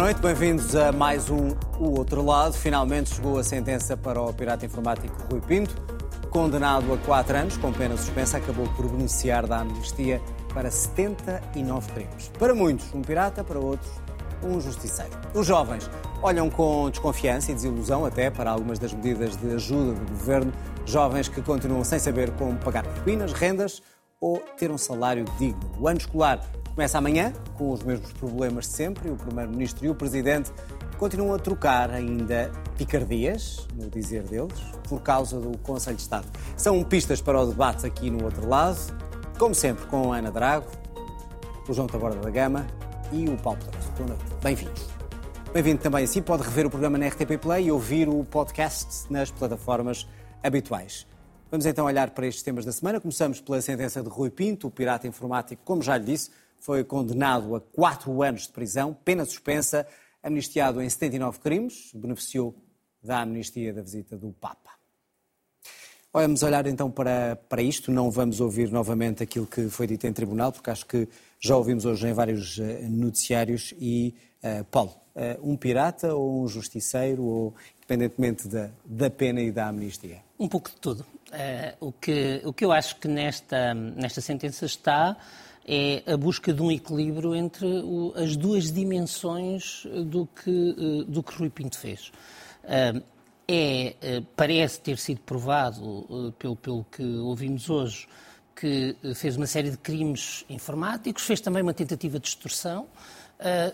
noite, bem-vindos a mais um O Outro Lado. Finalmente chegou a sentença para o pirata informático Rui Pinto. Condenado a 4 anos com pena suspensa, acabou por beneficiar da amnistia para 79 crimes. Para muitos, um pirata, para outros, um justiceiro. Os jovens olham com desconfiança e desilusão até para algumas das medidas de ajuda do governo. Jovens que continuam sem saber como pagar propinas, rendas ou ter um salário digno. O ano escolar Começa amanhã, com os mesmos problemas sempre. O Primeiro-Ministro e o Presidente continuam a trocar ainda picardias, no dizer deles, por causa do Conselho de Estado. São pistas para o debate aqui no outro lado, como sempre, com a Ana Drago, o João Taborda da Gama e o Paulo Pedroso. Boa noite. Bem-vindos. Bem-vindo também assim. Pode rever o programa na RTP Play e ouvir o podcast nas plataformas habituais. Vamos então olhar para estes temas da semana. Começamos pela sentença de Rui Pinto, o pirata informático, como já lhe disse, foi condenado a quatro anos de prisão, pena suspensa, amnistiado em 79 crimes, beneficiou da amnistia da visita do Papa. Vamos olhar então para, para isto, não vamos ouvir novamente aquilo que foi dito em tribunal, porque acho que já ouvimos hoje em vários uh, noticiários. E, uh, Paulo, uh, um pirata ou um justiceiro, ou independentemente da, da pena e da amnistia? Um pouco de tudo. O, que, o que eu acho que nesta, nesta sentença está é a busca de um equilíbrio entre o, as duas dimensões do que, eh, do que Rui Pinto fez. É, eh, parece ter sido provado, pelo, pelo que ouvimos hoje, que fez uma série de crimes informáticos, fez também uma tentativa de extorsão,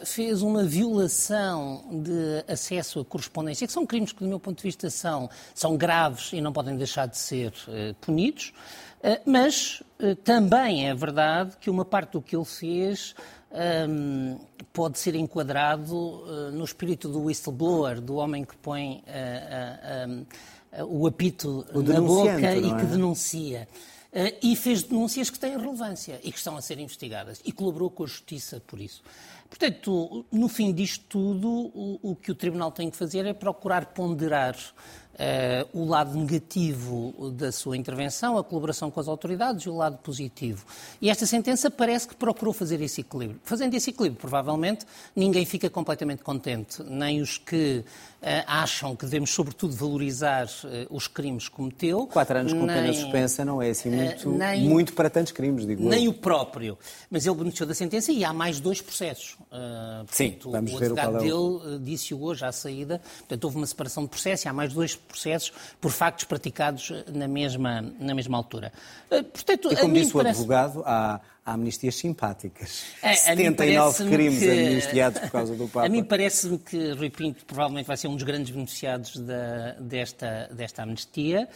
fez uma violação de acesso à correspondência, que são crimes que, do meu ponto de vista, são, são graves e não podem deixar de ser punidos. Eh, mas eh, também é verdade que uma parte do que ele fez um, ehm, pode ser enquadrado uh, no espírito do whistleblower, do homem que põe uh, uh, o apito o na boca e é? que denuncia. e fez denúncias que têm relevância e que estão a ser investigadas e colaborou com a justiça por isso. Portanto, no fim disto tudo, o, o que o Tribunal tem que fazer é procurar ponderar Uh, o lado negativo da sua intervenção, a colaboração com as autoridades e o lado positivo. E esta sentença parece que procurou fazer esse equilíbrio. Fazendo esse equilíbrio, provavelmente, ninguém fica completamente contente, nem os que uh, acham que devemos, sobretudo, valorizar uh, os crimes que cometeu. Quatro anos com nem, pena suspensa não é assim muito, nem, muito para tantos crimes, digo Nem eu. o próprio. Mas ele beneficiou da sentença e há mais dois processos. Sim, portanto, vamos o ver o qual é dele disse hoje à saída. Portanto, houve uma separação de processo e há mais dois processos por factos praticados na mesma, na mesma altura. Eh, portanto, e como disse o advogado, há, há amnistias simpáticas. É, 79 crimes que... amnistiados por causa do Papa. A mim parece-me que Rui Pinto provavelmente vai ser um dos grandes beneficiados da, desta, desta amnistia.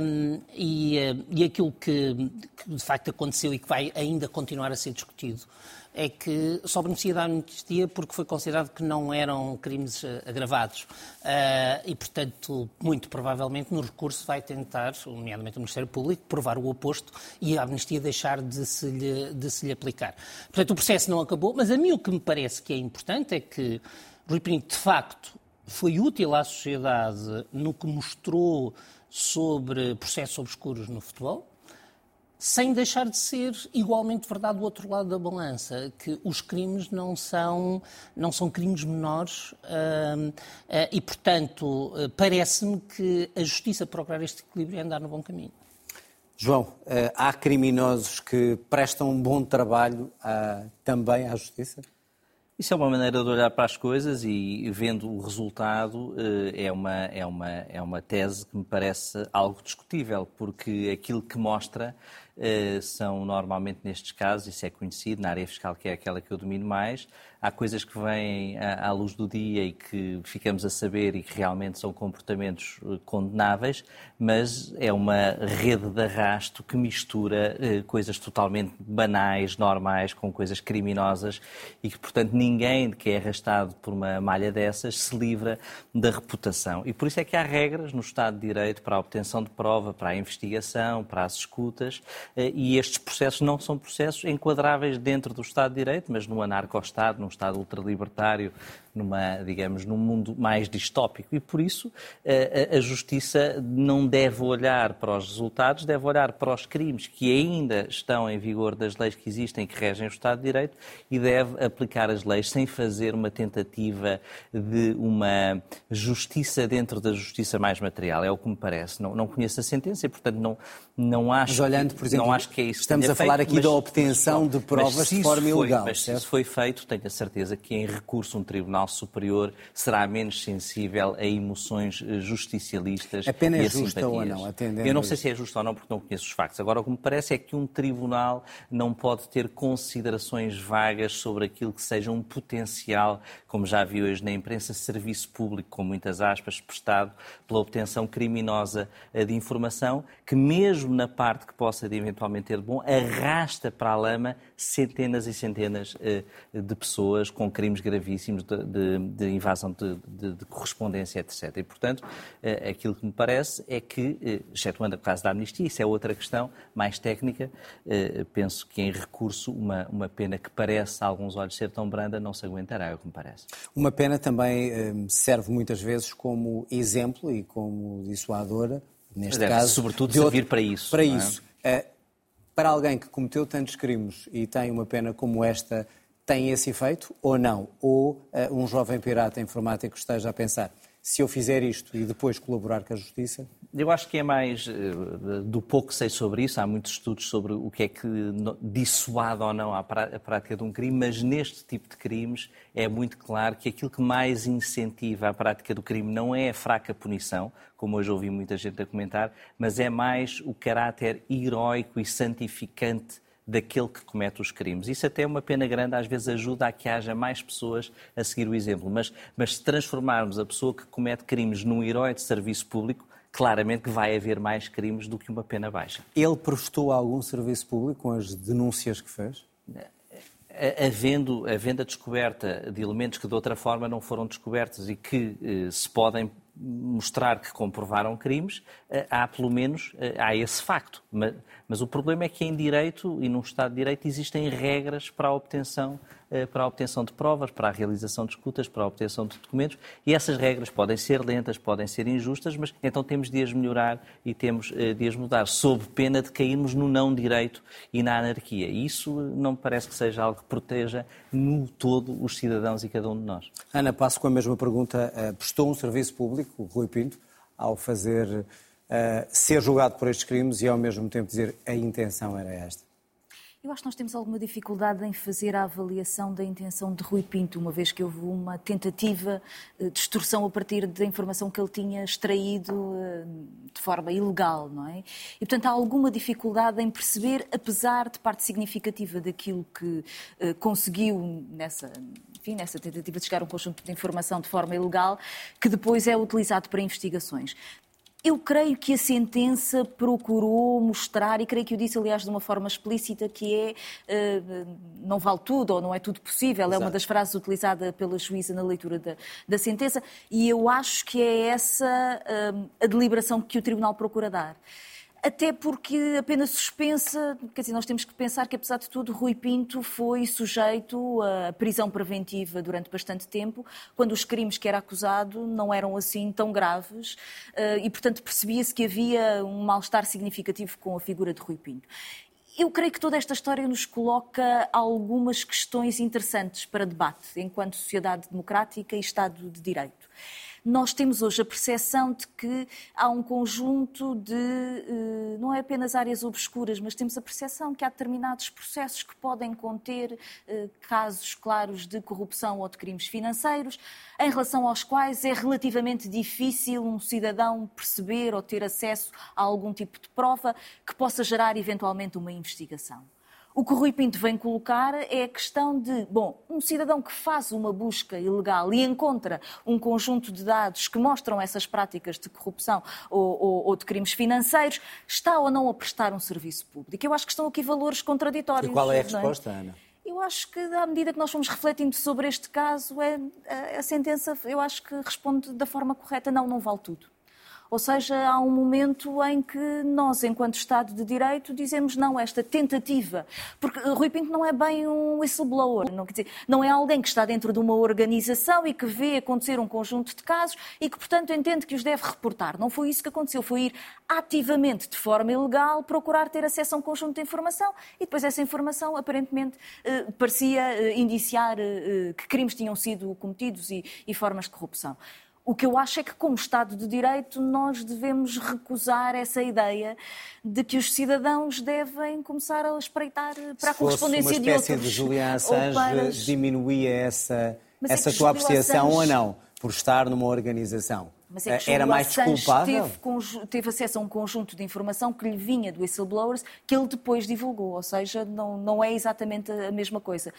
Um, e, eh, e aquilo que, que de facto aconteceu e que vai ainda continuar a ser discutido é que só beneficia da amnistia porque foi considerado que não eram crimes eh, agravados. Uh, e, portanto, muito provavelmente no recurso vai tentar, nomeadamente o Ministério Público, provar o oposto e a amnistia deixar de se lhe, de se lhe aplicar. Portanto, o processo não acabou, mas a mim o que me parece que é importante é que Rui Pinto, de facto, foi útil à sociedade no que mostrou sobre processos obscuros no futebol, sem deixar de ser igualmente verdade do outro lado da balança, que os crimes não são, não são crimes menores uh, uh, e, portanto, uh, parece-me que a justiça procurar este equilíbrio é andar no bom caminho. João, há criminosos que prestam um bom trabalho também à justiça? Isso é uma maneira de olhar para as coisas e, vendo o resultado, é uma, é, uma, é uma tese que me parece algo discutível, porque aquilo que mostra eh, são normalmente nestes casos, isso é conhecido, na área fiscal, que é aquela que eu domino mais, há coisas que vêm à, luz do dia e que ficamos a saber e que realmente são comportamentos eh, condenáveis, mas é uma rede de arrasto que mistura eh, coisas totalmente banais, normais, com coisas criminosas e que, portanto, ninguém que é arrastado por uma malha dessas se livra da reputação. E por isso é que há regras no Estado de Direito para a obtenção de prova, para a investigação, para as escutas, eh, e estes processos não são processos enquadráveis dentro do Estado de Direito, mas no anarco-Estado, num Estado ultralibertário, numa, digamos, num mundo mais distópico. E por isso a, a justiça não deve olhar para os resultados, deve olhar para os crimes que ainda estão em vigor das leis que existem que regem o Estado de Direito e deve aplicar as leis sem fazer uma tentativa de uma justiça dentro da justiça mais material. É o que me parece. Não, não conheço a sentença e, portanto, não, não acho, mas olhando, por exemplo, não acho que é isso estamos a falar feito, aqui mas, da obtenção de provas de forma foi, ilegal. Mas se isso foi feito, tenho a certeza que em recurso um Tribunal Superior será menos sensível a emoções eh, justicialistas a pena é justa ou não? Atendendo Eu não sei se é justa ou não porque não conheço os factos. Agora, o que me parece é que um tribunal não pode ter considerações vagas sobre aquilo que seja um potencial, como já vi hoje na imprensa, serviço público, com muitas aspas, prestado pela obtenção criminosa eh, de informação, que mesmo na parte que possa de, eventualmente ter de bom, arrasta para a lama centenas e centenas eh, de pessoas com crimes gravíssimos de, de, de invasão de, de, correspondência, etc. E, portanto, eh, aquilo que me parece é que, excetuando o caso da amnistia, isso é outra questão mais técnica, penso que em recurso uma, uma pena que parece a alguns olhos ser tão branda não se aguentará, é o que me parece. Uma pena também serve muitas vezes como exemplo e como dissuadora, neste deve, caso. Sobretudo servir outro, para isso. Para é? isso. Para alguém que cometeu tantos crimes e tem uma pena como esta, tem esse efeito ou não? Ou uh, um jovem pirata informático esteja a pensar, se eu fizer isto e depois colaborar com a justiça? Eu acho que é mais eh, do pouco que sei sobre isso. Há muitos estudos sobre o que é que dissuade ou não a prática de um crime, mas neste tipo de crimes é muito claro que aquilo que mais incentiva a prática do crime não é a fraca punição, como hoje ouvi muita gente a comentar, mas é mais o caráter heróico e santificante daquele que comete os crimes. Isso até é uma pena grande, às vezes ajuda a que haja mais pessoas a seguir o exemplo. Mas, mas se transformarmos a pessoa que comete crimes num herói de serviço público, claramente que vai haver mais crimes do que uma pena baixa. Ele prestou algum serviço público com as denúncias que fez? Havendo, havendo a descoberta de elementos que de outra forma não foram descobertos e que eh, se podem mostrar que comprovaram crimes, eh, há pelo menos eh, há esse facto. Mas, o problema é que em direito e num Estado de Direito existem regras para a obtenção eh, para a obtenção de provas, para a realização de escutas, para a obtenção de documentos e essas regras podem ser lentas, podem ser injustas, mas então temos de as melhorar e temos de as mudar, sob pena de cairmos no não direito e na anarquia. E isso não me parece que seja algo que proteja no todo os cidadãos e cada um de nós. Ana, passo com a mesma pergunta. Prestou um serviço público? Rui Pinto, ao fazer uh, ser julgado por estes crimes e ao mesmo tempo dizer a intenção era esta? Eu acho que nós temos alguma dificuldade em fazer a avaliação da intenção de Rui Pinto, uma vez que houve uma tentativa eh, de extorsão a partir da informação que ele tinha extraído eh, de forma ilegal, não é? E, portanto, há alguma dificuldade em perceber, apesar de parte significativa daquilo que conseguiu nessa enfim, nessa tentativa de chegar a um conjunto de informação de forma ilegal, que depois é utilizado para investigações. Eu creio que a sentença procurou mostrar, e creio que o disse, aliás, de uma forma explícita, que é uh, não vale tudo ou não é tudo possível. Exato. É uma das frases utilizada pela juíza na leitura da, da sentença, e eu acho que é essa uh, a deliberação que o Tribunal procura dar até porque a pena suspensa, quer dizer, nós temos que pensar que, apesar de tudo, Rui Pinto foi sujeito a prisão preventiva durante bastante tempo, quando os crimes que era acusado não eram assim tão graves eh, e, portanto, percebia-se que havia um mal-estar significativo com a figura de Rui Pinto. Eu creio que toda esta história nos coloca algumas questões interessantes para debate enquanto sociedade democrática e Estado de Direito nós temos hoje a percepção de que há um conjunto de, eh, não é apenas áreas obscuras, mas temos a percepção que há determinados processos que podem conter eh, casos claros de corrupção ou de crimes financeiros, em relação aos quais é relativamente difícil um cidadão perceber ou ter acesso a algum tipo de prova que possa gerar eventualmente uma investigação. O que o Rui Pinto vem colocar é a questão de, bom, um cidadão que faz uma busca ilegal e encontra um conjunto de dados que mostram essas práticas de corrupção ou, ou, ou de crimes financeiros, está ou não a prestar um serviço público? Eu acho que estão aqui valores contraditórios. E qual é a é? resposta, é? Ana? Eu acho que, à medida que nós fomos refletindo sobre este caso, é, a, a sentença, eu acho que responde da forma correta: não, não vale tudo. Ou seja, há um momento em que nós, enquanto Estado de Direito, dizemos não, esta tentativa. Porque Rui Pinto não é bem um whistleblower, não, quer dizer, não é alguém que está dentro de uma organização e que vê acontecer um conjunto de casos e que, portanto, entende que os deve reportar. Não foi isso que aconteceu, foi ir ativamente, de forma ilegal, procurar ter acesso a um conjunto de informação e depois essa informação, aparentemente, eh, parecia eh, indiciar eh, que crimes tinham sido cometidos e, e formas de corrupção. O que eu acho é que, como Estado de Direito, nós devemos recusar essa ideia de que os cidadãos devem começar a espreitar para a correspondência de outros. uma espécie de Julian Assange para... diminuía essa, é essa tua apreciação Assange... ou não, por estar numa organização? Mas é que Era mais desculpável? Teve, teve, acesso a um conjunto de informação que lhe vinha do whistleblowers que ele depois divulgou, ou seja, não, não é exatamente a mesma coisa.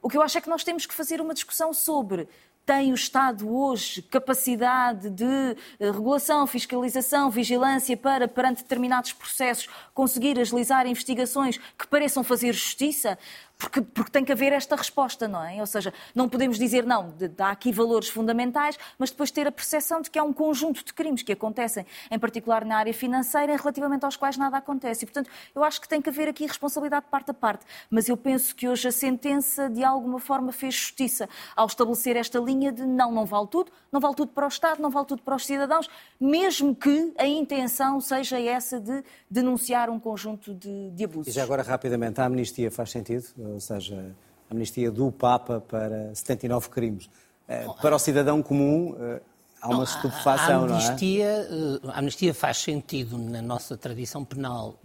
O que eu acho é que nós temos que fazer uma discussão sobre tem o Estado hoje capacidade de eh, regulação, fiscalização, vigilância para, perante determinados processos, conseguir agilizar investigações que pareçam fazer justiça? Porque, porque tem que haver esta resposta, não é? Ou seja, não podemos dizer, não, há aqui valores fundamentais, mas depois ter a percepção de que há um conjunto de crimes que acontecem, em particular na área financeira, relativamente aos quais nada acontece. E, portanto, eu acho que tem que haver aqui responsabilidade de parte a parte. Mas eu penso que hoje a sentença, de alguma forma, fez justiça ao estabelecer esta linha de não, não vale tudo, não vale tudo para o Estado, não vale tudo para os cidadãos, mesmo que a intenção seja essa de denunciar um conjunto de, de abusos. E já agora, rapidamente, a amnistia faz sentido? ou seja, a amnistia do Papa para 79 crimes. Eh, para o cidadão comum, eh, há uma estupefação, não é? Eh, a amnistia faz sentido na nossa tradição penal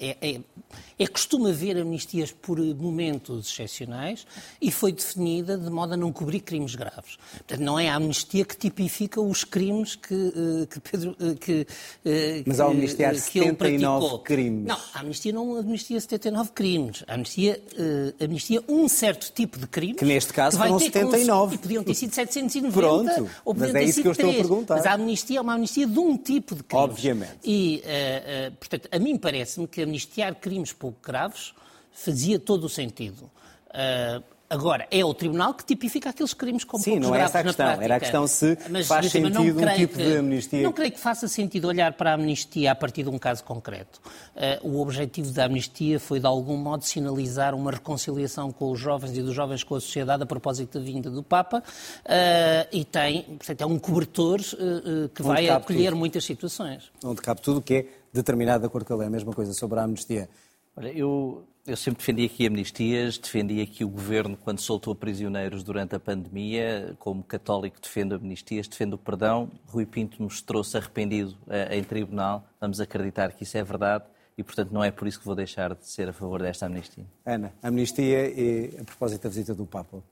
é, é, é costume haver amnistias por momentos excepcionais e foi definida de modo a não cobrir crimes graves. Portanto, não é a amnistia que tipifica os crimes que, eh, que Pedro eh, que, eh, Mas ao amnistiar 79 crimes. Não, a amnistia não amnistia 79 crimes. A amnistia uh, amnistia um certo tipo de crimes. Que neste caso que foram 79. E podiam ter sido 790 Pronto, ou podiam mas é sido que eu 3. estou a perguntar. Mas a amnistia é uma amnistia de um tipo de crimes. Obviamente. E, uh, uh, portanto, a mim parece-me que amnistiar crimes pouco graves fazia todo o sentido. Uh, Agora, é o Tribunal que tipifica aqueles crimes como Sim, não é essa a questão. Era a questão se mas, faz sentido um tipo que, de amnistia. Não creio que faça sentido olhar para a amnistia a partir de um caso concreto. Uh, o objetivo da amnistia foi, de algum modo, sinalizar uma reconciliação com os jovens e dos jovens com a sociedade a propósito da vinda do Papa uh, e tem, portanto, é um cobertor uh, que Onde vai acolher tudo. muitas situações. Onde cabe tudo o que é determinado de acordo com a lei. A mesma coisa sobre a amnistia. Olha, eu, eu sempre defendi aqui amnistias, defendi aqui o governo quando soltou prisioneiros durante a pandemia, como católico defendo amnistias, defendo o perdão. Rui Pinto nos trouxe arrependido uh, em tribunal, vamos acreditar que isso é verdade e, portanto, não é por isso que vou deixar de ser a favor desta amnistia. Ana, amnistia e a propósito da visita do Papa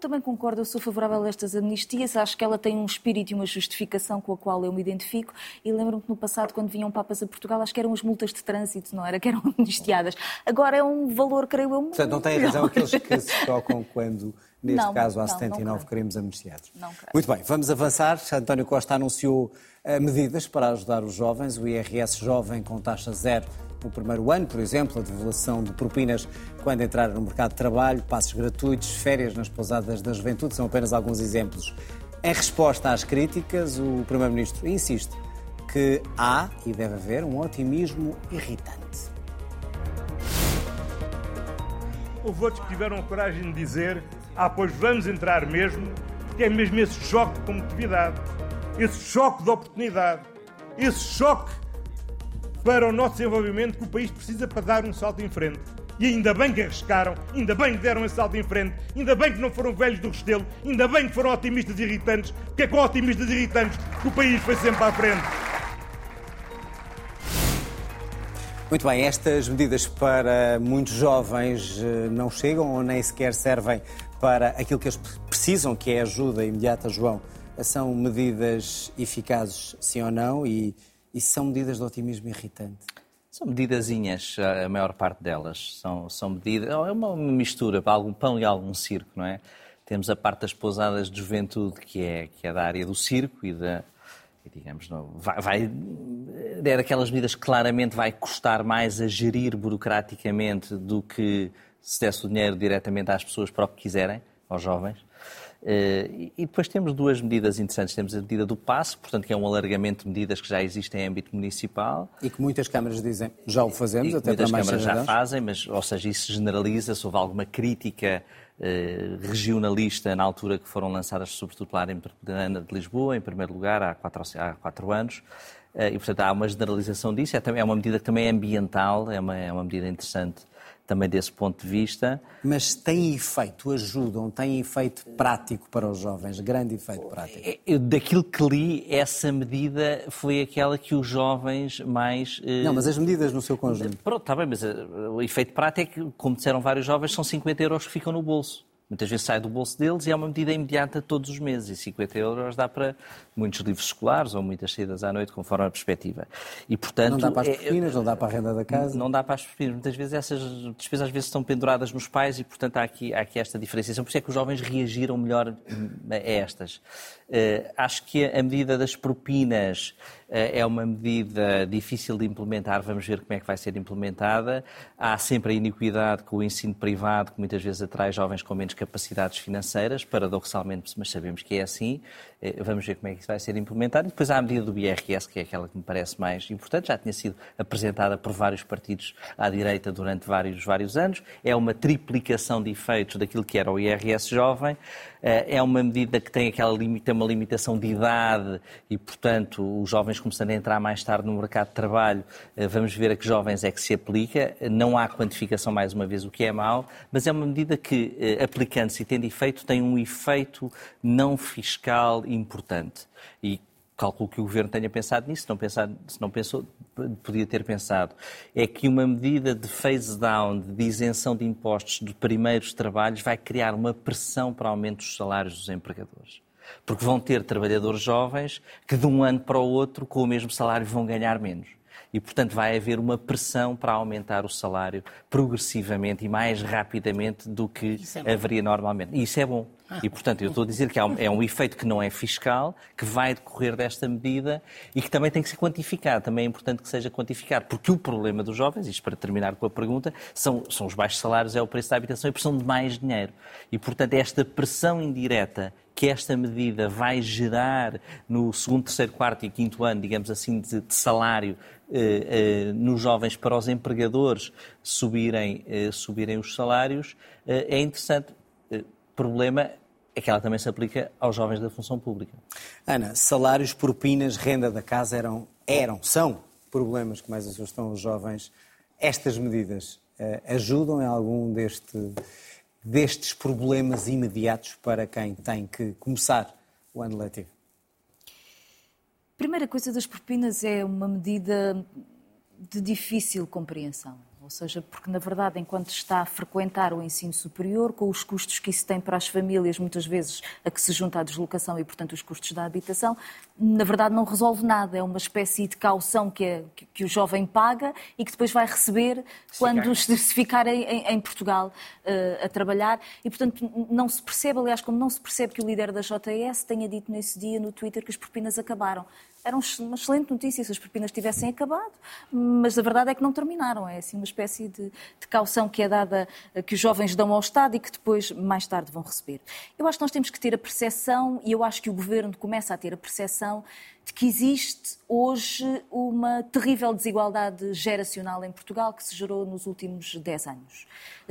também concordo, eu sou favorável a estas amnistias, acho que ela tem um espírito e uma justificação com a qual eu me identifico e lembro-me que no passado, quando vinham papas a Portugal, acho que eram as multas de trânsito, não era? Que eram amnistiadas. Agora é um valor, creio eu, muito Portanto, não tem razão aqueles que se tocam quando, neste não, caso, há não, 79 não crimes amnistiados. Não creio. Muito bem, vamos avançar. António Costa anunciou medidas para ajudar os jovens, o IRS jovem com taxa zero no primeiro ano, por exemplo, a devolução de propinas quando entrar no mercado de trabalho, passos gratuitos, férias nas pousadas da juventude, são apenas alguns exemplos. Em resposta às críticas, o Primeiro-Ministro insiste que há e deve haver um otimismo irritante. Houve outros que tiveram a coragem de dizer: ah, pois vamos entrar mesmo, porque é mesmo esse choque de competitividade, esse choque de oportunidade, esse choque para o nosso desenvolvimento que o país precisa para dar um salto em frente. E ainda bem que arriscaram, ainda bem que deram esse salto em frente, ainda bem que não foram velhos do Restelo, ainda bem que foram otimistas irritantes, porque é com otimistas irritantes que o país foi sempre à frente. Muito bem, estas medidas para muitos jovens eh, não chegam ou nem sequer servem para aquilo que eles precisam, que é ajuda imediata, João. São medidas eficazes, sim ou não? E e são medidas de otimismo irritante? São medidazinhas, a maior parte delas. São, são medidas. É uma mistura, algum pão e algum circo, não é? Temos a parte das pousadas de juventude, que é, que é da área do circo e da. Digamos, não, vai, vai, é daquelas medidas que claramente vai custar mais a gerir burocraticamente do que se desse o dinheiro diretamente às pessoas para o que quiserem, aos jovens. E depois temos duas medidas interessantes. Temos a medida do passe, portanto, que é um alargamento de medidas que já existem em âmbito municipal. E que muitas câmaras dizem, já o fazemos, até muitas para mais câmaras já fazem, mas, ou seja, isso generaliza-se. Houve alguma crítica eh, regionalista na altura que foram lançadas sobretudo pela área metropolitana de Lisboa, em primeiro lugar, há quatro, há quatro anos. Eh, e, portanto, há uma generalização disso. É, é uma medida que também é ambiental, é uma, é uma medida interessante também desse ponto de vista. Mas tem efeito, ajudam, tem efeito prático para os jovens, grande efeito prático. É, Eu, daquilo que li, essa medida foi aquela que os jovens mais. eh, Não, mas as medidas no seu conjunto. Pronto, está bem, mas eh, o efeito prático é que, como disseram vários jovens, são 50 euros que ficam no bolso. Muitas vezes sai do bolso deles e é uma medida imediata todos os meses. E 50 euros dá para muitos livros escolares ou muitas saídas à noite, conforme a perspectiva. E, portanto, Não dá para as é- propinas, não dá para a renda da casa. não dá para as propinas. Muitas vezes essas despesas às vezes estão penduradas nos pais e, portanto, há aqui, há aqui esta diferenciação. Por isso é que os jovens reagiram melhor hum, a estas. Eh, acho que a medida das propinas é uma medida difícil de implementar. Vamos ver como é que vai ser implementada. Há sempre a iniquidade com o ensino privado, que muitas vezes atrai jovens com menos capacidades financeiras, paradoxalmente, mas sabemos que é assim. Eh, Vamos ver como é que isso vai ser implementado. E depois há a medida do IRS, que é aquela que me parece mais importante, já tinha sido apresentada por vários partidos à direita durante vários, vários anos. É uma triplicação de efeitos daquilo que era o IRS jovem. Eh, É uma medida que tem, aquela, limi- tem uma limitação de idade e, portanto, os jovens começando a entrar mais tarde no mercado de trabalho, eh, vamos ver a que jovens é que se aplica. Não há quantificação, mais uma vez, o que é mau, mas é uma medida que, aplicando-se e tendo efeito, tem um efeito não fiscal importante. E calculo que o Governo tenha pensado nisso, se não, pensado, se não pensou, podia ter pensado. É que uma medida de phase down, de isenção de impostos de primeiros trabalhos, vai criar uma pressão para aumento dos salários dos empregadores. Porque vão ter trabalhadores jovens que de um ano para o outro, com o mesmo salário, vão ganhar menos. E, portanto, vai haver uma pressão para aumentar o salário progressivamente e mais rapidamente do que é haveria normalmente. E isso é bom. E, portanto, eu estou a dizer que é um efeito que não é fiscal, que vai decorrer desta medida e que também tem que ser quantificado. Também é importante que seja quantificado, porque o problema dos jovens, isto para terminar com a pergunta, são, são os baixos salários, é o preço da habitação e precisam de mais dinheiro. E, portanto, esta pressão indireta que esta medida vai gerar no segundo, terceiro, quarto e quinto ano, digamos assim, de, de salário eh, eh, nos jovens para os empregadores subirem, eh, subirem os salários, eh, é interessante. Eh, problema é que ela também se aplica aos jovens da função pública. Ana, salários, propinas, renda da casa eram, eram, são problemas que mais assustam os jovens. Estas medidas eh, ajudam em algum deste, destes problemas imediatos para quem tem que começar o ano letivo? Primeira coisa das propinas é uma medida de difícil compreensão. Ou seja, porque na verdade, enquanto está a frequentar o ensino superior, com os custos que isso tem para as famílias, muitas vezes a que se junta a deslocação e, portanto, os custos da habitação, na verdade não resolve nada. É uma espécie de caução que, é- que- que o jovem paga e que depois vai receber quando se, se ficar em, em- em Portugal eh, a trabalhar. E, portanto, não se percebe, aliás, como não se percebe que o líder da JS tenha dito nesse dia no Twitter que as propinas acabaram. Era um uma excelente notícia se as propinas tivessem acabado, mas a verdade é que não terminaram. É assim uma espécie de, de caução que é dada, eh, que os jovens dão ao Estado e que depois, mais tarde, vão receber. Eu acho que nós temos que ter a percepção, e eu acho que o Governo começa a ter a percepção, de que existe hoje uma terrível desigualdade geracional em Portugal que se gerou nos últimos 10 anos.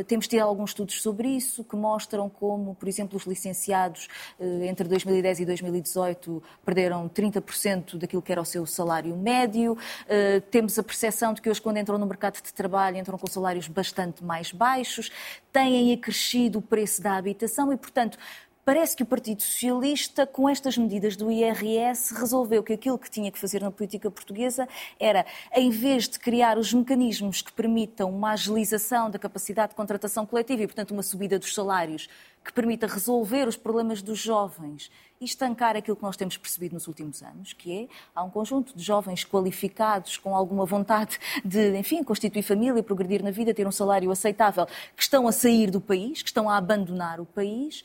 Temos tido alguns estudos sobre isso que mostram como, por exemplo, os licenciados eh, entre 2010 e 2018 perderam 30% daquilo que era o seu salário médio. Eh, Temos a percepção de que hoje, quando entram no mercado de trabalho, entram com salários bastante mais baixos, têm acrescido o preço da habitação e, portanto, Parece que o Partido Socialista, com estas medidas do IRS, resolveu que aquilo que tinha que fazer na política portuguesa era, em vez de criar os mecanismos que permitam uma agilização da capacidade de contratação coletiva e, portanto, uma subida dos salários que permita resolver os problemas dos jovens e estancar aquilo que nós temos percebido nos últimos anos, que é, há um conjunto de jovens qualificados, com alguma vontade de, enfim, constituir família, progredir na vida, ter um salário aceitável, que estão a sair do país, que estão a abandonar o país.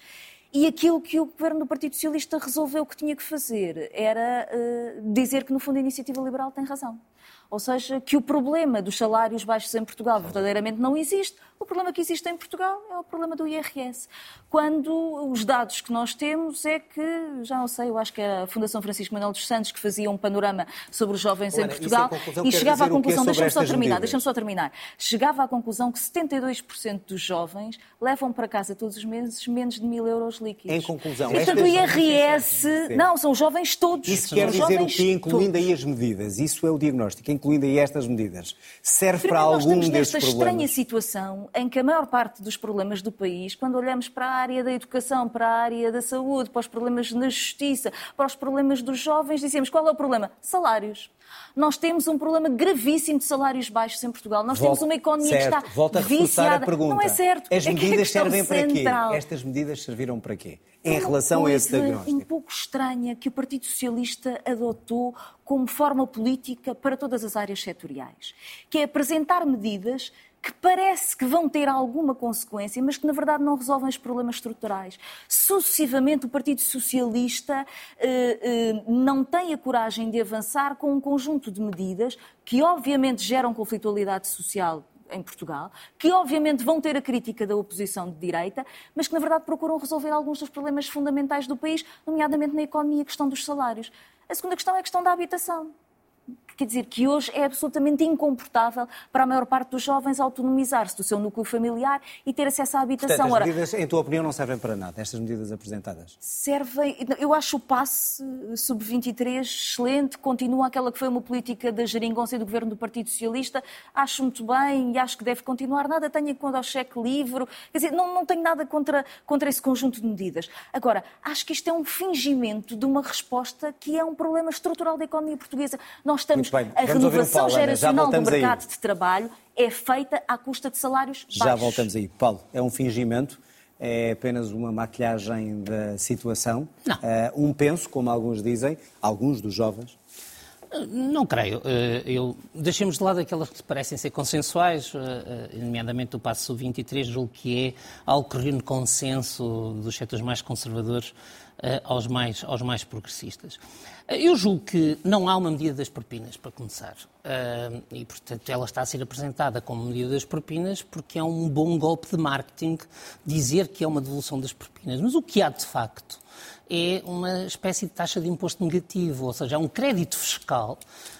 E aquilo que o governo do Partido Socialista resolveu que tinha que fazer era eh, dizer que, no fundo, a iniciativa liberal tem razão. Ou seja, que o problema dos salários baixos em Portugal verdadeiramente não existe. O problema que existe em Portugal é o problema do IRS. Quando os dados que nós temos é que, já não sei, eu acho que era a Fundação Francisco Manuel dos Santos que fazia um panorama sobre os jovens Olha, em Portugal é e chegava à conclusão, deixa-me só terminar, deixa só terminar, chegava à conclusão que 72% dos jovens levam para casa todos os meses menos de mil euros líquidos. Em conclusão, e, portanto, o IRS, não, são os jovens todos. Isso quer dizer o quê, incluindo aí as medidas? Isso é o diagnóstico, incluindo aí estas medidas. Serve para algum desses problemas? nesta estranha situação em que a maior parte dos problemas do país, quando olhamos para a área da educação, para a área da saúde, para os problemas na justiça, para os problemas dos jovens, dizemos qual é o problema? Salários. Nós temos um problema gravíssimo de salários baixos em Portugal. Nós temos uma economia certo. que está Volta a viciada. A pergunta. Não é certo. As é medidas servem para quê? Estas medidas serviram para quê? Em relação a esse diagnóstico. um pouco estranha que o Partido Socialista adotou como forma política para todas as áreas setoriais, que é apresentar medidas que parece que vão ter alguma consequência, mas que na verdade não resolvem os problemas estruturais. Sucessivamente, o Partido Socialista eh, eh, não tem a coragem de avançar com um conjunto de medidas que, obviamente, geram conflitualidade social em Portugal, que obviamente vão ter a crítica da oposição de direita, mas que na verdade procuram resolver alguns dos problemas fundamentais do país, nomeadamente na economia, a questão dos salários. A segunda questão é a questão da habitação. Quer dizer, que hoje é absolutamente incomportável para a maior parte dos jovens autonomizar-se do seu núcleo familiar e ter acesso à habitação. Portanto, as Ora, medidas, em tua opinião, não servem para nada, estas medidas apresentadas? servem. Eu acho o passe sub-23 excelente, continua aquela que foi uma política da geringonça e do governo do Partido Socialista. Acho muito bem e acho que deve continuar. Nada tenho contra o cheque livre. Quer dizer, não, não tenho nada contra, contra esse conjunto de medidas. Agora, acho que isto é um fingimento de uma resposta que é um problema estrutural da economia portuguesa. Nós estamos. Muito bem. A Vamos renovação geracional do voltamos aí. mercado de trabalho é feita à custa de salários baixos. Já voltamos aí. Paulo, é um fingimento? É apenas uma maquilhagem da situação? Não. Eh, um penso, como alguns dizem, alguns dos jovens, Não creio. Eh, Eu, deixemos de lado aquelas que parecem ser consensuais, eh, eh, nomeadamente o passo 23, julgo que é algo que reúne consenso dos setores mais conservadores eh, aos mais, aos mais progressistas. Eh, Eu julgo que não há uma medida das propinas, para começar. Eh, E, portanto, ela está a ser apresentada como medida das propinas porque é um bom golpe de marketing dizer que é uma devolução das propinas. Mas o que há, de facto, é uma espécie de taxa de imposto negativo, ou seja, é um crédito fiscal eh,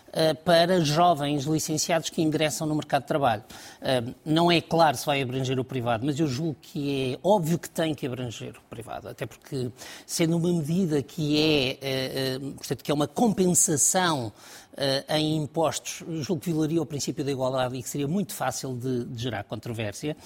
para jovens licenciados que ingressam no mercado de trabalho. Eh, Não é claro se vai abranger o privado, mas eu julgo que é óbvio que tem que abranger o privado, até porque sendo uma medida que é, eh, eh, portanto, que é uma compensação eh, em impostos, julgo que violaria o princípio da igualdade e que seria muito fácil de, de gerar controvérsia.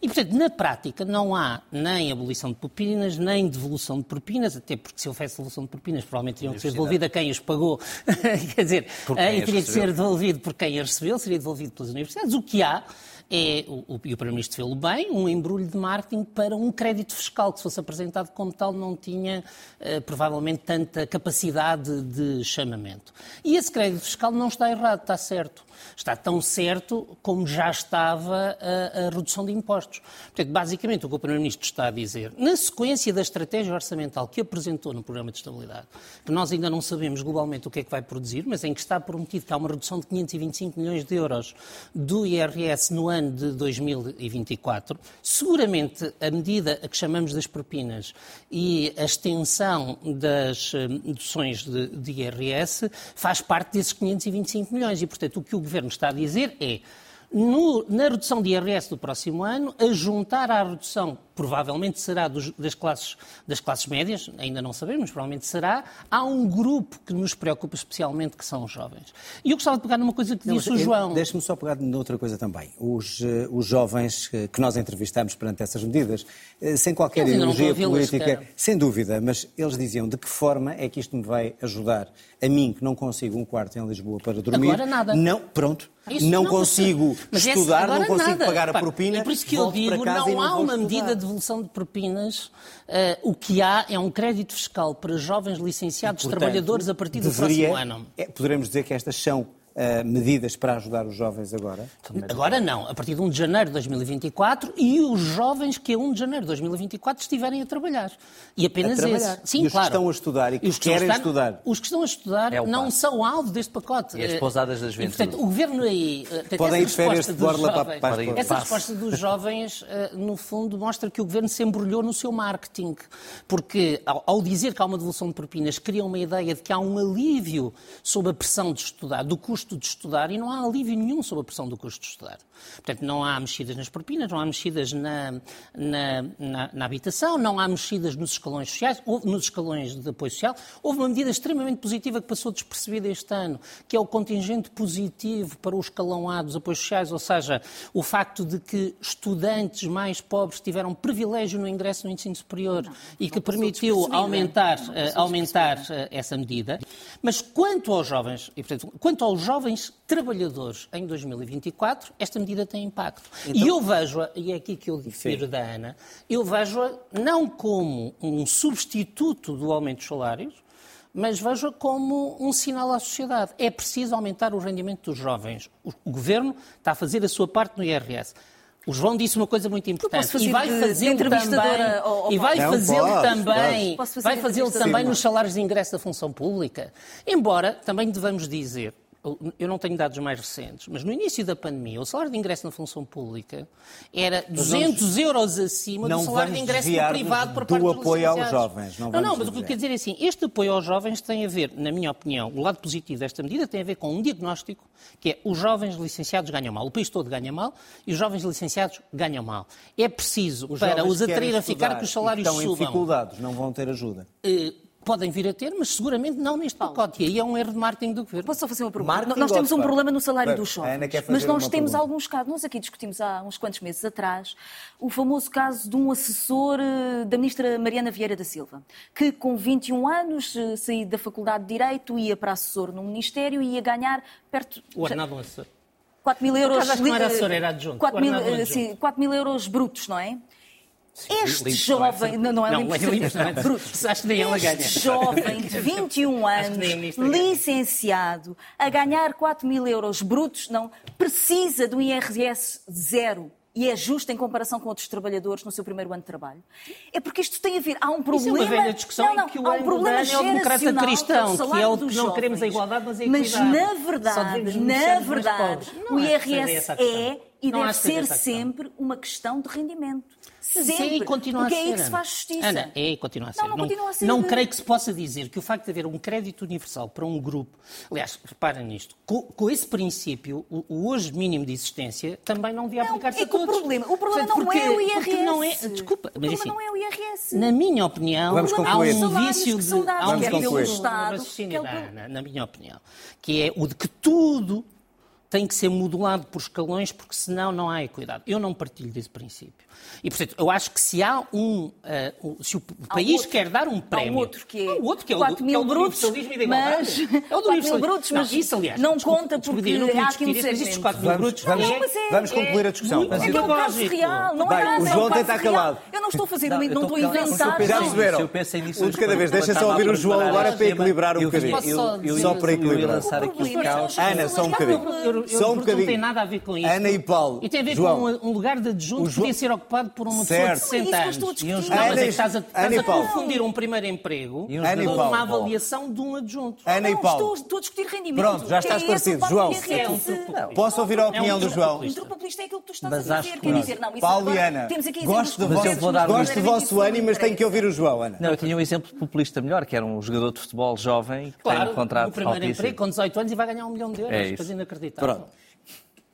E, portanto, na prática não há nem abolição de propinas, nem devolução de propinas, até porque se houvesse devolução de propinas, provavelmente teriam que ser devolvidas a quem as pagou. Quer dizer, eh, e teria que ser devolvido por quem as recebeu, seria devolvido pelas universidades. O que há é, o, e o Primeiro-Ministro fez-lo bem, um embrulho de marketing para um crédito fiscal que, se fosse apresentado como tal, não tinha eh, provavelmente tanta capacidade de chamamento. E esse crédito fiscal não está errado, está certo. Está tão certo como já estava a, a redução de impostos. Portanto, basicamente, o que o Primeiro-Ministro está a dizer, na sequência da estratégia orçamental que apresentou no Programa de Estabilidade, que nós ainda não sabemos globalmente o que é que vai produzir, mas em que está prometido que há uma redução de 525 milhões de euros do IRS no ano de 2024, seguramente a medida a que chamamos das propinas e a extensão das eh, deduções de, de IRS faz parte desses 525 milhões. E, portanto, o que o Governo está a dizer é no- na redução de IRS do próximo ano, a juntar à redução, provavelmente será dos- das, classes, das classes médias, ainda não sabemos, mas provavelmente será, há um grupo que nos preocupa especialmente, que são os jovens. E eu gostava de pegar numa coisa que Não, disse o eh, João. Deixe-me só pegar noutra coisa também. Os, eh, os jovens eh, que nós entrevistamos perante essas medidas, eh, sem qualquer não ideologia política, sem dúvida, mas eles diziam de que forma é que isto me vai ajudar a mim, que não consigo um quarto em Lisboa para dormir. Agora nada. Não, pronto. Não, mas- consigo estudar, não consigo nada. pagar a propina. É por isso que eu digo, e não há uma medida de devolução de propinas. Eh, o que há é um crédito fiscal para jovens licenciados Portanto, trabalhadores a partir do deveria- próximo ano. é, poderemos dizer que estas são medidas para ajudar os jovens agora? Agora não, a partir de 1 de janeiro de 2024 e os jovens que a 1 de janeiro de 2024 estiverem a trabalhar. E apenas trabalhar. Sim, e os claro. que estão a estudar e que, os que querem estão, estudar? Os que estão a estudar É não passo. são alvo deste pacote. E as pousadas da E, juventude. portanto, o governo aí. eh, Podem essa ir de férias resposta de dos borla para- jovens- para Essa pousadas. Resposta dos jovens, eh, no fundo, mostra que o governo se embrulhou no seu marketing. Porque, ao, ao dizer que há uma devolução de propinas, cria uma ideia de que há um alívio sobre a pressão de estudar, do custo de estudar, e não há alívio nenhum sobre a pressão do custo de estudar. Portanto, não há mexidas nas propinas, não há mexidas na, na, na- na habitação, não há mexidas nos escalões sociais, houve, nos escalões de apoio social. Houve uma medida extremamente positiva que passou despercebida este ano, que é o contingente positivo para o escalão A dos apoios sociais, ou seja, o facto de que estudantes mais pobres tiveram privilégio no ingresso no ensino superior e que permitiu aumentar, Não eh, aumentar eh, essa medida. Mas quanto aos jovens, e, portanto, quanto aos jovens trabalhadores em 2024, esta medida tem impacto. E eu vejo-a, e é aqui que eu difiro da Ana, eu vejo-a não como um substituto do aumento dos salários, mas vejo-a como um sinal à sociedade. É preciso aumentar o rendimento dos jovens. O Governo está a fazer a sua parte no IRS. O João disse uma coisa muito importante fazer e vai fazê-lo entrevistadora também, ao- ao e vai fazê-lo também, Posso fazer vai fazê-lo também nos salários de ingresso da função pública. Embora também devamos dizer, eu não tenho dados mais recentes, mas no início da pandemia, o salário de ingresso na função pública era 200 euros acima do salário de ingresso no privado por do parte dos apoio aos jovens, não Não, não, mas o que eu quero dizer é assim, este apoio aos jovens tem a ver, na minha opinião, o lado positivo desta medida tem a ver com um diagnóstico, que é os jovens licenciados ganham mal, o país todo ganha mal e os jovens licenciados ganham mal. É preciso, Os para os atrair a ficar, que os salários estão em subam. dificuldades, não vão ter ajuda. Eh, podem vir a ter, mas seguramente não neste pacote. E aí é um erro de marketing do governo. Posso só fazer uma pergunta? Marketing nós temos um problema no salário Bem, dos jovens, mas nós temos pergunta. alguns casos. Nós aqui discutimos há uns quantos meses atrás o famoso caso de um assessor eh, da ministra Mariana Vieira da Silva, que com 21 anos eh, saía da Faculdade de Direito, ia para assessor no Ministério e ia ganhar perto... O ordenado um assessor. 4 mil euros... acho que não era assessor, era adjunto. 4 mil, Ordenado eh, adjunto. sim, 4 mil euros brutos, não é? Este limpos é jovem... Não, não é Não, limpo, é limpo, não é? brutos. Acho que nem ela ganha. Este jovem de 21 Acho que anos, licenciado, a ganhar 4 mil euros brutos, não, precisa do IRS zero. E é justo em comparação com outros trabalhadores no seu primeiro ano de trabalho. É porque isto tem a ver. Há um Isso é problema. uma velha discussão não, não, que o há um problema é o democrata geracional, cristão, que é o que não queremos a jovens. igualdade, mas a Mas equidade. na Só verdade, na verdade, o IRS é e Não deve ser sempre uma questão de rendimento. É Sempre. e continua porque a é ser. aí que se Ana. faz justiça. Ana, é e continua a ser. Não, não continua a ser. não creio que se possa dizer que o facto de haver um crédito universal para um grupo, aliás, reparem nisto, com, com esse princípio, o, o hoje mínimo de existência também não devia aplicar-se é a que o todos. problema, o problema Portanto, não é o porque- porque IRS. não é, desculpa, o mas problema não é o IRS. na minha opinião, Vamos há concluir. um vício que de. Há um vício de na minha opinião, que é o de que tudo tem que ser modulado por escalões, porque senão não há equidade. Eu não partilho desse princípio. E, portanto, eu acho que se há um. um- se o Há país outro- quer dar um Há prémio. um outro que é, Há um outro que é o, 4 do, mil que é o do brutos, universalismo e da igualdade. mas, é o do 4 mil universalismo. brutos, Não, mas isso, aliás, não desculpa, conta desculpa, porque eu não há aqui um discutir isso, mas estes segmento. 4 mil Vamos, brutos vamos, é- Mas é- vamos é concluir a discussão. É Vamos que é um caso real, não Bem, é nada, o é João um calado. Eu não estou a fazer, Não, não, não estou a inventar. Já Não, perceberam? eu pensei nisso Um de cada vez. Deixem só ouvir o João agora para equilibrar um bocadinho. Só para equilibrar. o é Ana, só um Não, bocadinho. Eu- eu- eu- Só um Não tem nada a ver com isso. Ana e Paulo. E tem a ver João. com um, um lugar de adjunto que João- podia ser ocupado por uma pessoa Certo. de 60 É isso que eu anos. estou a discutir. Não, mas é Ana que e- estás a, Ana estás e a confundir um primeiro emprego E um com Ana e uma Paulo. avaliação de um adjunto. Ana e Não, Paulo. estou, estou a discutir rendimento. Pronto, já estás é parecido. João. papel É um. Posso ouvir a É um opinião do João? O populista é aquilo que tu estás Mas a dizer. que Quer não. dizer, não, isso Paulo e Ana, temos aqui gosto exemplos do vosso, ânimo, mas tenho que ouvir o João, Ana. Não, eu tinha um exemplo populista melhor, que era um jogador de futebol jovem que tem um contrato no primeiro altíssimo. emprego, com 18 anos, e vai ganhar um milhão de euros. É isso. Coisa inacreditável. Pronto.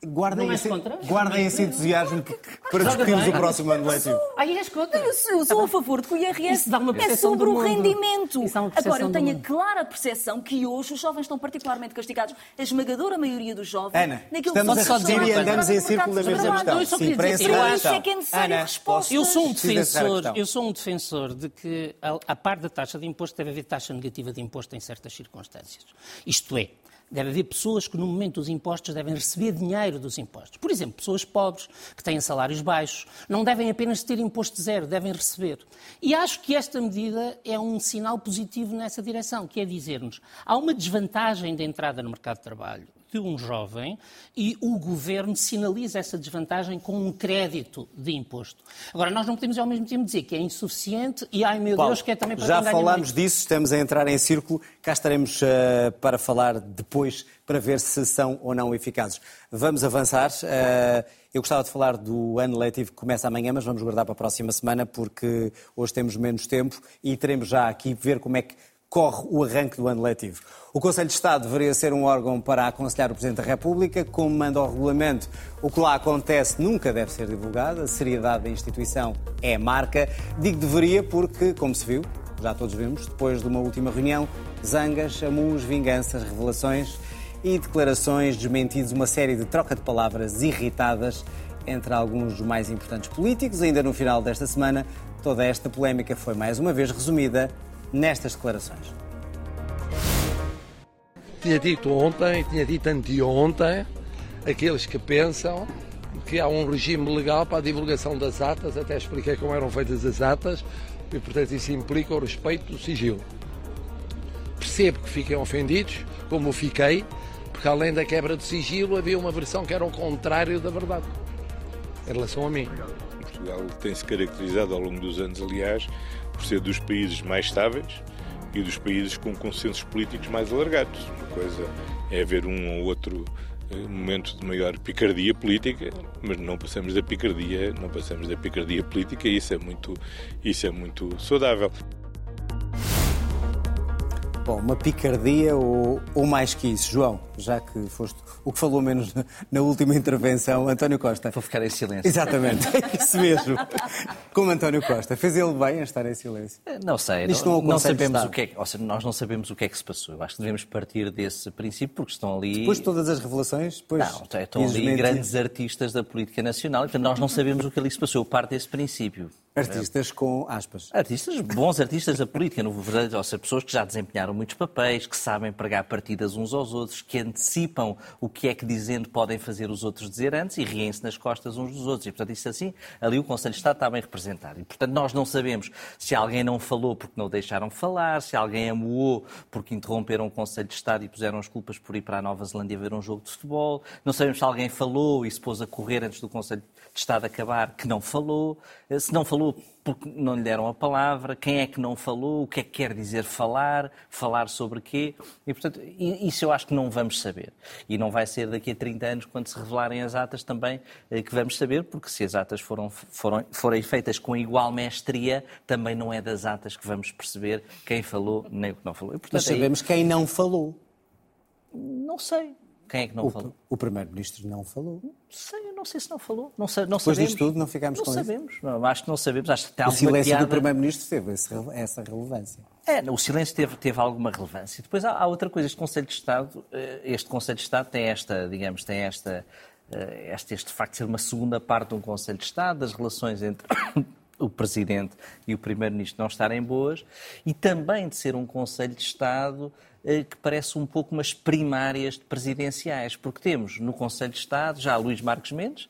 Guardem, esse, guardem esse entusiasmo para discutirmos o próximo ano letivo. Aí és contra. Eu sou, eu sou a favor de que o IRS Isso dá uma é sobre o rendimento. Agora, eu tenho a clara percepção que hoje os jovens estão particularmente castigados. A esmagadora maioria dos jovens. Ana, naquilo estamos que a reduzir chamados e andamos em círculo da de mesma questão. Eu só Sim, queria para dizer. Isso é que é necessário posso- Eu sou um defensor, eu sou um defensor de que, a, a par da taxa de imposto, deve haver taxa negativa de imposto em certas circunstâncias. Isto é, deve haver pessoas que no momento dos impostos devem receber dinheiro dos impostos. Por exemplo, pessoas pobres, que têm salários baixos, não devem apenas ter imposto zero, devem receber. E acho que esta medida é um sinal positivo nessa direção, que é dizer-nos, há uma desvantagem de entrada no mercado de trabalho de um jovem e o governo sinaliza essa desvantagem com um crédito de imposto. Agora, nós não podemos ao mesmo tempo dizer que é insuficiente e, ai meu Paulo, Deus, que é também para Já falámos disso, estamos a entrar em círculo. Cá estaremos uh, para falar depois, para ver se são ou não eficazes. Vamos avançar. Uh, eu gostava de falar do ano letivo que começa amanhã, mas vamos guardar para a próxima semana, porque hoje temos menos tempo e teremos já aqui ver como é que corre o arranque do ano letivo. O Conselho de Estado deveria ser um órgão para aconselhar o Presidente da República, como manda o regulamento. O que lá acontece nunca deve ser divulgado, a seriedade da instituição é marca. Digo deveria porque, como se viu, já todos vimos, depois de uma última reunião, zangas, amus, vinganças, revelações e declarações desmentidas, uma série de troca de palavras irritadas entre alguns dos mais importantes políticos. Ainda no final desta semana, toda esta polémica foi mais uma vez resumida nestas declarações. Tinha dito ontem, tinha dito anteontem, aqueles que pensam que há um regime legal para a divulgação das atas, até expliquei como eram feitas as atas, e portanto isso implica o respeito do sigilo. Percebo que fiquem ofendidos, como eu fiquei, porque além da quebra de sigilo havia uma versão que era o contrário da verdade, em relação a mim. Portugal tem-se caracterizado ao longo dos anos, aliás, por ser dos países mais estáveis e dos países com consensos políticos mais alargados. Uma coisa é haver um ou outro momento de maior picardia política, mas não passamos da picardia, não passamos da picardia política e isso é muito, isso é muito saudável. Bom, uma picardia ou, ou, mais que isso. João, já que foste o que falou menos na, na, última intervenção, António Costa. Vou ficar em silêncio. Exatamente, é isso mesmo. Como António Costa. Fez ele bem a estar em silêncio? Não sei. Isto não, não, não sabemos o que é, ou seja, nós não sabemos o que é que se passou. Eu acho que devemos partir desse princípio porque estão ali. Depois de todas as revelações, depois. Não, estão ali grandes artistas da política nacional e portanto nós não sabemos o que ali se passou. Eu parto desse princípio. Artistas com aspas. Artistas, bons artistas da política, no verdade, ou seja, pessoas que já desempenharam muitos papéis, que sabem pregar partidas uns aos outros, que antecipam o que é que dizendo podem fazer os outros dizer antes e riem-se nas costas uns dos outros. E, portanto, isso assim, ali o Conselho de Estado está bem representado. E, portanto, nós não sabemos se alguém não falou porque não deixaram falar, se alguém amoou porque interromperam o Conselho de Estado e puseram as culpas por ir para a Nova Zelândia ver um jogo de futebol. Não sabemos se alguém falou e se pôs a correr antes do Conselho de Estado acabar que não falou. Se não falou porque não lhe deram a palavra, quem é que não falou, o que é que quer dizer falar, falar sobre quê. E, portanto, isso eu acho que não vamos saber. E não vai ser daqui a 30 anos, quando se revelarem as atas também, que vamos saber, porque se as atas foram, foram, forem feitas com igual mestria, também não é das atas que vamos perceber quem falou nem o que não falou. E, portanto, Mas sabemos aí... quem não falou. Não sei. Quem é que não o, falou? O Primeiro-Ministro não falou. Sei, não sei se não falou. Não, sei, não Depois sabemos. disto tudo, não ficámos não com sabemos. isso? Não, acho que não sabemos. Acho que tem o silêncio piada... do Primeiro-Ministro teve essa relevância. É, o silêncio teve, teve alguma relevância. Depois há, há, outra coisa. Este Conselho de Estado, este Conselho de Estado tem esta, digamos, tem esta, este, este facto de ser uma segunda parte de um Conselho de Estado, das relações entre o Presidente e o Primeiro-Ministro não estarem boas, e também de ser um Conselho de Estado que parece um pouco umas primárias presidenciais, porque temos no Conselho de Estado já Luís Marques Mendes,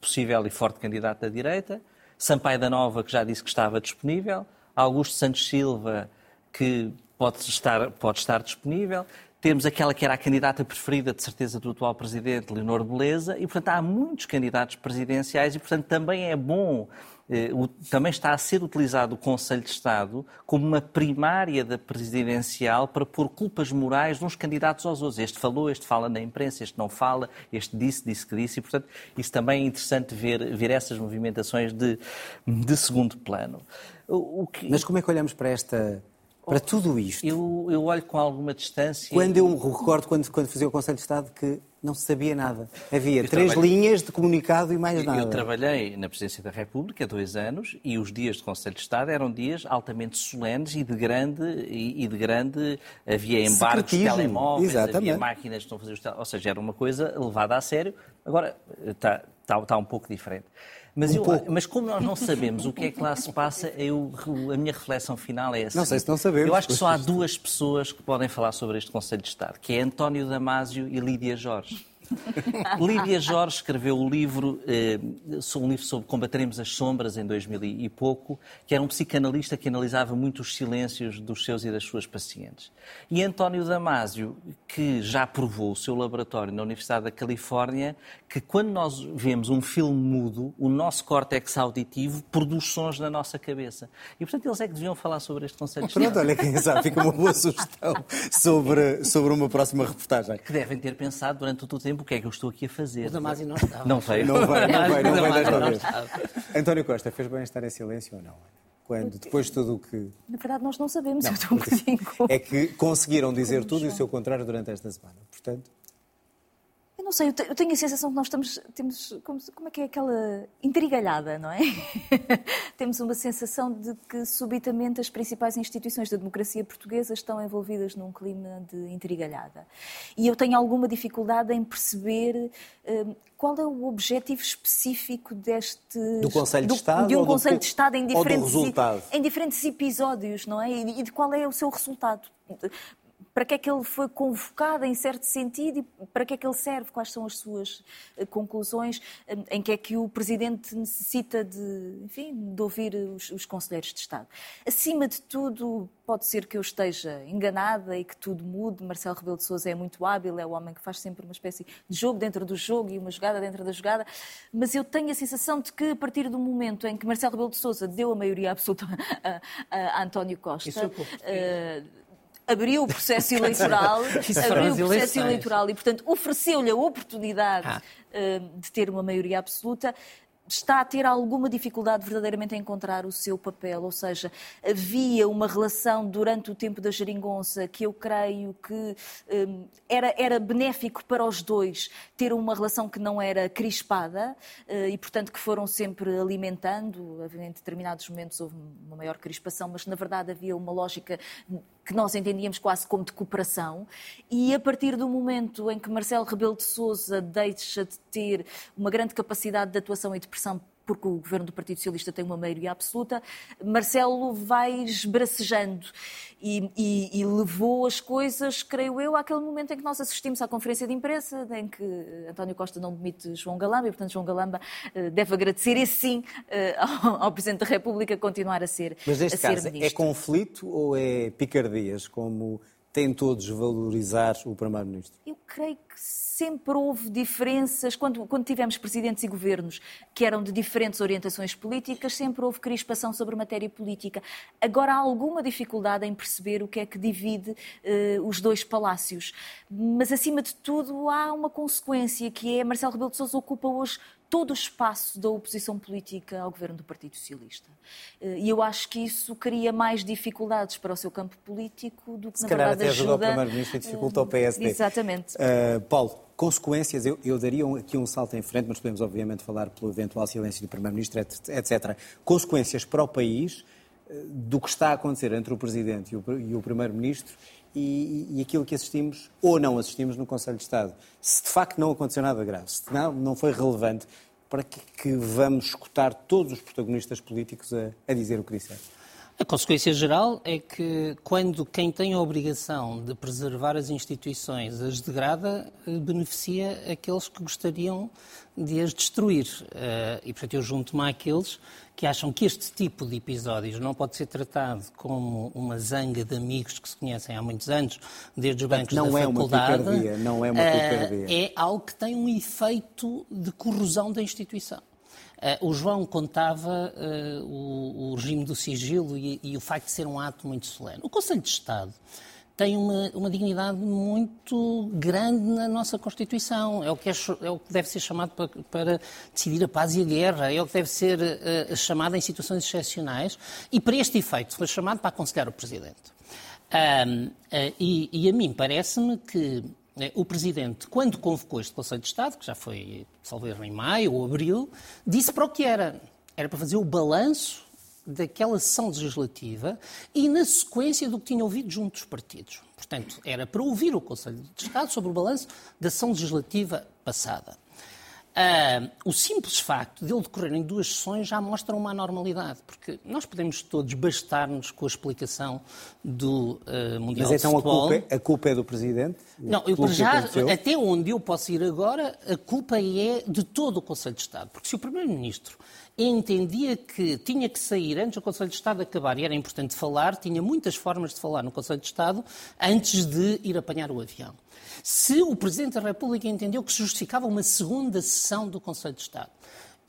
possível e forte candidato da direita, Sampaio da Nova, que já disse que estava disponível, Augusto Santos Silva, que pode estar, pode estar disponível, temos aquela que era a candidata preferida, de certeza, do atual presidente, Leonor Beleza, e, portanto, há muitos candidatos presidenciais e, portanto, também é bom também está a ser utilizado o Conselho de Estado como uma primária da presidencial para pôr culpas morais de uns candidatos aos outros. Este falou, este fala na imprensa, este não fala, este disse, disse que disse. E, portanto, isso também é interessante ver, ver essas movimentações de, de segundo plano. Que... Mas como é que olhamos para esta para tudo isto. Eu, eu olho com alguma distância. Quando eu recordo, quando, quando fazia o Conselho de Estado, que não se sabia nada. Havia eu três trabalhei... linhas de comunicado e mais nada. Eu trabalhei na Presidência da República há dois anos e os dias de Conselho de Estado eram dias altamente solenes e de grande. E, de grande havia embarques de telemóveis, Exatamente. havia máquinas que estão a fazer os Ou seja, era uma coisa levada a sério. Agora está, está, está um pouco diferente. Mas, um eu, mas, como nós não sabemos o que é que lá se passa, eu, a minha reflexão final é essa. Não sei se não sabemos. Eu acho que só há duas pessoas que podem falar sobre este Conselho de Estado, que é António Damásio e Lídia Jorge. Lídia Jorge escreveu o livro, eh, um livro sobre Combateremos as Sombras, em 2000 e pouco, que era um psicanalista que analisava muito os silêncios dos seus e das suas pacientes. E António Damasio, que já provou o seu laboratório na Universidade da Califórnia, que quando nós vemos um filme mudo, o nosso córtex auditivo produz sons na nossa cabeça. E, portanto, eles é que deviam falar sobre este conceito de Pronto, olha, quem sabe, fica uma boa sugestão sobre, sobre uma próxima reportagem. Que devem ter pensado durante todo o tempo o que é que eu estou aqui a fazer. O Damásio não estava. Não veio. Não vai, não vai, não vai desta Não vez. António Costa, fez bem estar em silêncio ou não? Quando, depois de tudo o que... Na verdade, nós não sabemos, eu estou um bocadinho. É que conseguiram dizer tudo e o seu contrário durante esta semana. Portanto, não sei, eu te- eu tenho a sensação que nós estamos, temos, como, como é que é aquela intrigalhada, não é? temos uma sensação de que subitamente as principais instituições da democracia portuguesa estão envolvidas num clima de intrigalhada. E eu tenho alguma dificuldade em perceber hum, qual é o objetivo específico deste... Do Conselho de Estado De um do Conselho co- de Estado em do diferentes, resultado? em diferentes episódios, não é? E e de qual é o seu resultado? Para que é que ele foi convocado em certo sentido e para que é que ele serve? Quais são as suas eh, conclusões? Eh, Em que é que o Presidente necessita de, enfim, de ouvir os, os Conselheiros de Estado? Acima de tudo, pode ser que eu esteja enganada e que tudo mude. Marcelo Rebelo de Sousa é muito hábil, é o homem que faz sempre uma espécie de jogo dentro do jogo e uma jogada dentro da jogada. Mas eu tenho a sensação de que a partir do momento em que Marcelo Rebelo de Sousa deu a maioria absoluta a, a- a António Costa, Isso é pouco. Abriu o processo eleitoral, abriu o processo eleitoral e, portanto, ofereceu-lhe a oportunidade Ah. eh, de ter uma maioria absoluta. Está a ter alguma dificuldade verdadeiramente em encontrar o seu papel, ou seja, havia uma relação durante o tempo da geringonça que eu creio que eh, era, era benéfico para os dois ter uma relação que não era crispada eh, e, portanto, que foram sempre alimentando. Em determinados momentos houve uma maior crispação, mas na verdade havia uma lógica que nós entendíamos quase como de cooperação. E a partir do momento em que Marcelo Rebelo de Sousa deixa de ter uma grande capacidade de atuação e de pressão porque o governo do Partido Socialista tem uma maioria absoluta, Marcelo vai esbracejando e, e- e levou as coisas, creio eu, àquele momento em que nós assistimos à conferência de imprensa, em que António Costa não demite João Galamba e, portanto, João Galamba eh, deve agradecer, esse sim, eh, ao, ao Presidente da República continuar a ser mas neste a ser caso, é ministro. conflito ou é picardias, como tentou desvalorizar o Primeiro-Ministro? Eu creio que sempre houve diferenças. Quando, quando tivemos presidentes e governos que eram de diferentes orientações políticas, sempre houve crispação sobre matéria política. Agora há alguma dificuldade em perceber o que é que divide eh, os dois palácios. Mas, acima de tudo, há uma consequência que é Marcelo Rebelo de Sousa ocupa hoje todo o espaço da oposição política ao governo do Partido Socialista. Eh, E eu acho que isso cria mais dificuldades para o seu campo político do que, Se na calhar verdade, até ajuda ao ajuda... Primeiro-Ministro e dificulta ao PSD. Exatamente. Uh, Paulo, consequências, eu, eu daria um- aqui um salto em frente, mas podemos obviamente falar pelo eventual silêncio do Primeiro-Ministro, et- etc. Consequências para o país do que está a acontecer entre o Presidente e o, e o Primeiro-Ministro e, e aquilo que assistimos ou não assistimos no Conselho de Estado. Se de facto não aconteceu nada grave, se não, não foi relevante, para que, que vamos escutar todos os protagonistas políticos a, a dizer o que disseram? A consequência geral é que quando quem tem a obrigação de preservar as instituições as degrada, eh, beneficia aqueles que gostariam de as destruir. Eh, E, portanto, eu junto-me àqueles que acham que este tipo de episódios não pode ser tratado como uma zanga de amigos que se conhecem há muitos anos, desde os bancos não da é uma faculdade. picardia, não é uma eh, picardia. É algo que tem um efeito de corrosão da instituição. Eh, o João contava eh, o, regime do sigilo e, e o facto de ser um ato muito solene. O Conselho de Estado tem uma, uma dignidade muito grande na nossa Constituição. É o que, é, é o que deve ser chamado para, para decidir a paz e a guerra. É o que deve ser eh, chamado em situações excepcionais. E para este efeito foi chamado para aconselhar o Presidente. Ahm, eh, e, e a mim parece-me que o Presidente, quando convocou este Conselho de Estado, que já foi, erro, em maio ou abril, disse para o que era. Era para fazer o balanço daquela sessão legislativa e na sequência do que tinha ouvido junto dos partidos. Portanto, era para ouvir o Conselho de Estado sobre o balanço da sessão legislativa passada. Uh, o simples facto de ele decorrer em duas sessões já mostra uma anormalidade, porque nós podemos todos bastar-nos com a explicação do uh, Mundial Mas então de a Futebol. culpa, é, a culpa é do Presidente? Não, eu já, até onde eu posso ir agora, a culpa é de todo o Conselho de Estado. Porque se o Primeiro-Ministro entendia que tinha que sair antes do Conselho de Estado acabar e era importante falar, tinha muitas formas de falar no Conselho de Estado antes de ir apanhar o avião. Se o Presidente da República entendeu que se justificava uma segunda sessão do Conselho de Estado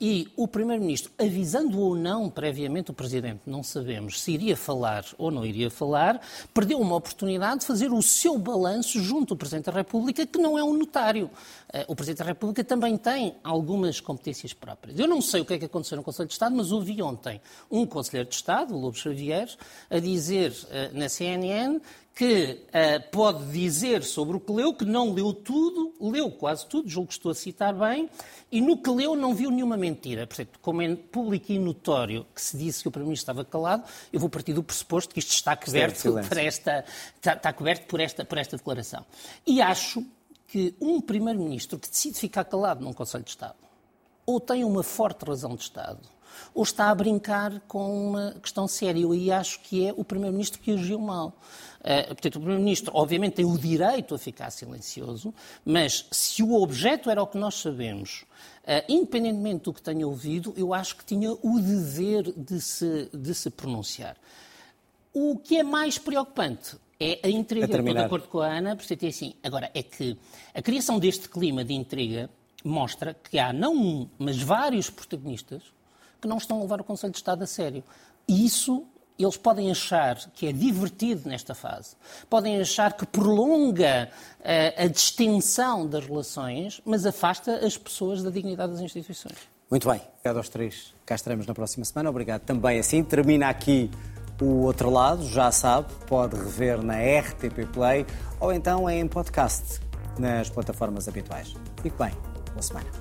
e o Primeiro-Ministro, avisando ou não previamente o Presidente, não sabemos se iria falar ou não iria falar, perdeu uma oportunidade de fazer o seu balanço junto ao Presidente da República, que não é um notário. Eh, O Presidente da República também tem algumas competências próprias. Eu não sei o que é que aconteceu no Conselho de Estado, mas ouvi ontem um Conselheiro de Estado, o Lobo Xavier, a dizer eh, na CNN que eh, pode dizer sobre o que leu, que não leu tudo, leu quase tudo, julgo que estou a citar bem, e no que leu não viu nenhuma mentira. Portanto, como é público e notório que se disse que o Primeiro-Ministro estava calado, eu vou partir do pressuposto que isto está coberto, por esta, está, está coberto por esta, por esta declaração. E acho que um Primeiro-Ministro que decide ficar calado num Conselho de Estado, ou tem uma forte razão de Estado, ou está a brincar com uma questão séria. Aí acho que é o Primeiro-Ministro que agiu mal. Eh, portanto, o Primeiro-Ministro, obviamente, tem o direito a ficar silencioso, mas se o objeto era o que nós sabemos, eh, independentemente do que tenha ouvido, eu acho que tinha o dever de se, de se pronunciar. O que é mais preocupante é a intriga. A Estou de acordo com a Ana, portanto, é assim. Agora, é que a criação deste clima de intriga mostra que há não um, mas vários protagonistas que não estão a levar o Conselho de Estado a sério. E isso eles podem achar que é divertido nesta fase, podem achar que prolonga eh, a distensão das relações, mas afasta as pessoas da dignidade das instituições. Muito bem, obrigado aos três. Cá estaremos na próxima semana. Obrigado também assim. Termina aqui o outro lado, já sabe, pode rever na RTP Play ou então em podcast nas plataformas habituais. Fique bem, boa semana.